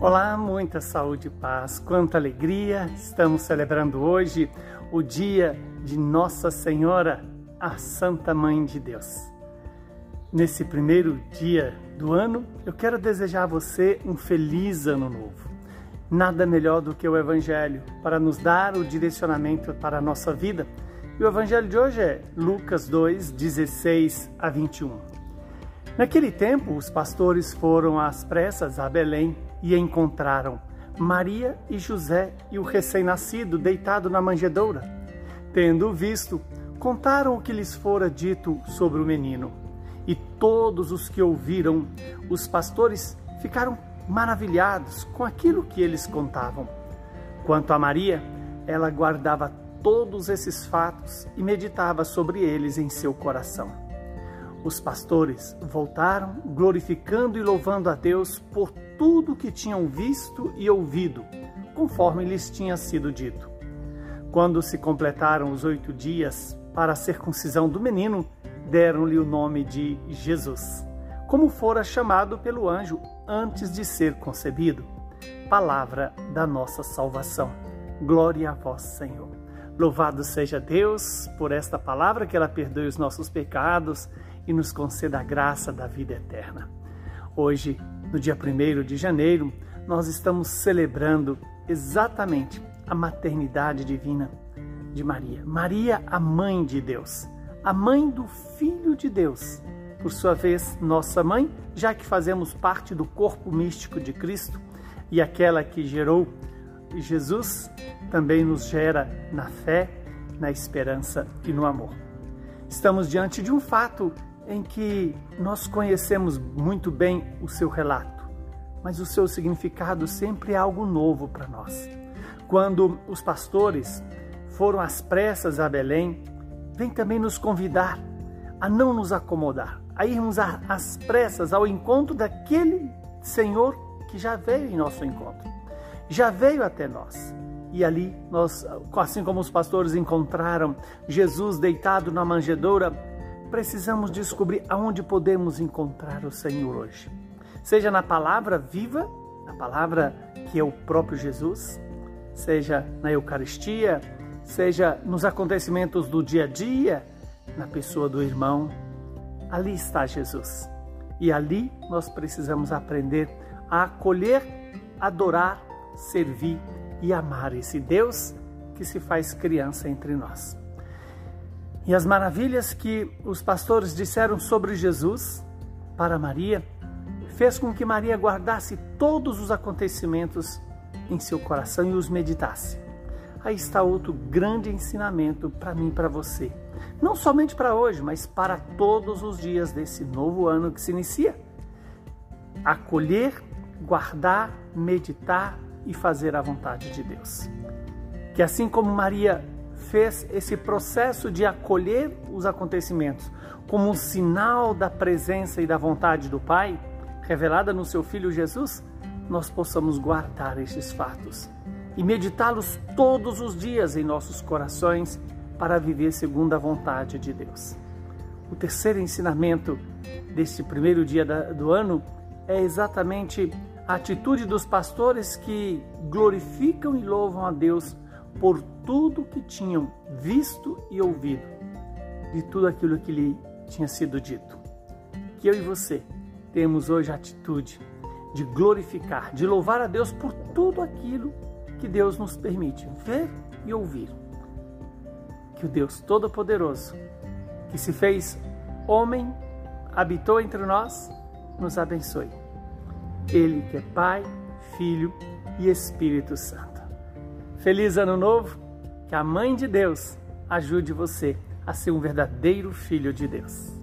Olá, muita saúde e paz, quanta alegria! Estamos celebrando hoje o dia de Nossa Senhora, a Santa Mãe de Deus. Nesse primeiro dia do ano, eu quero desejar a você um feliz ano novo. Nada melhor do que o Evangelho para nos dar o direcionamento para a nossa vida. E o Evangelho de hoje é Lucas 2, 16 a 21. Naquele tempo, os pastores foram às pressas a Belém e encontraram Maria e José e o recém-nascido deitado na manjedoura. Tendo visto, contaram o que lhes fora dito sobre o menino. E todos os que ouviram, os pastores, ficaram maravilhados com aquilo que eles contavam. Quanto a Maria, ela guardava todos esses fatos e meditava sobre eles em seu coração. Os pastores voltaram, glorificando e louvando a Deus por tudo que tinham visto e ouvido, conforme lhes tinha sido dito. Quando se completaram os oito dias para a circuncisão do menino, deram-lhe o nome de Jesus, como fora chamado pelo anjo antes de ser concebido. Palavra da nossa salvação. Glória a vós, Senhor. Louvado seja Deus por esta palavra, que ela perdoe os nossos pecados e nos conceda a graça da vida eterna. Hoje, no dia 1 de janeiro, nós estamos celebrando exatamente a maternidade divina de Maria. Maria, a mãe de Deus, a mãe do Filho de Deus. Por sua vez, nossa mãe, já que fazemos parte do corpo místico de Cristo e aquela que gerou Jesus, também nos gera na fé, na esperança e no amor. Estamos diante de um fato em que nós conhecemos muito bem o seu relato, mas o seu significado sempre é algo novo para nós. Quando os pastores foram às pressas a Belém, vem também nos convidar a não nos acomodar, a irmos às pressas ao encontro daquele Senhor que já veio em nosso encontro, já veio até nós. E ali nós, assim como os pastores encontraram Jesus deitado na manjedoura, precisamos descobrir aonde podemos encontrar o Senhor hoje. Seja na palavra viva, a palavra que é o próprio Jesus, seja na Eucaristia, seja nos acontecimentos do dia a dia, na pessoa do irmão. Ali está Jesus. E ali nós precisamos aprender a acolher, adorar, servir e amar esse Deus que se faz criança entre nós. E as maravilhas que os pastores disseram sobre Jesus para Maria fez com que Maria guardasse todos os acontecimentos em seu coração e os meditasse. Aí está outro grande ensinamento para mim e para você. Não somente para hoje, mas para todos os dias desse novo ano que se inicia. Acolher, guardar, meditar e fazer a vontade de Deus. Que assim como Maria fez esse processo de acolher os acontecimentos como um sinal da presença e da vontade do Pai, revelada no seu Filho Jesus, nós possamos guardar estes fatos e meditá-los todos os dias em nossos corações para viver segundo a vontade de Deus. O terceiro ensinamento deste primeiro dia do ano é exatamente a atitude dos pastores que glorificam e louvam a Deus por tudo que tinham visto e ouvido, de tudo aquilo que lhe tinha sido dito. Que eu e você temos hoje a atitude de glorificar, de louvar a Deus por tudo aquilo que Deus nos permite ver e ouvir. Que o Deus Todo-Poderoso, que se fez homem, habitou entre nós, nos abençoe. Ele que é Pai, Filho e Espírito Santo. Feliz Ano Novo, que a Mãe de Deus ajude você a ser um verdadeiro filho de Deus.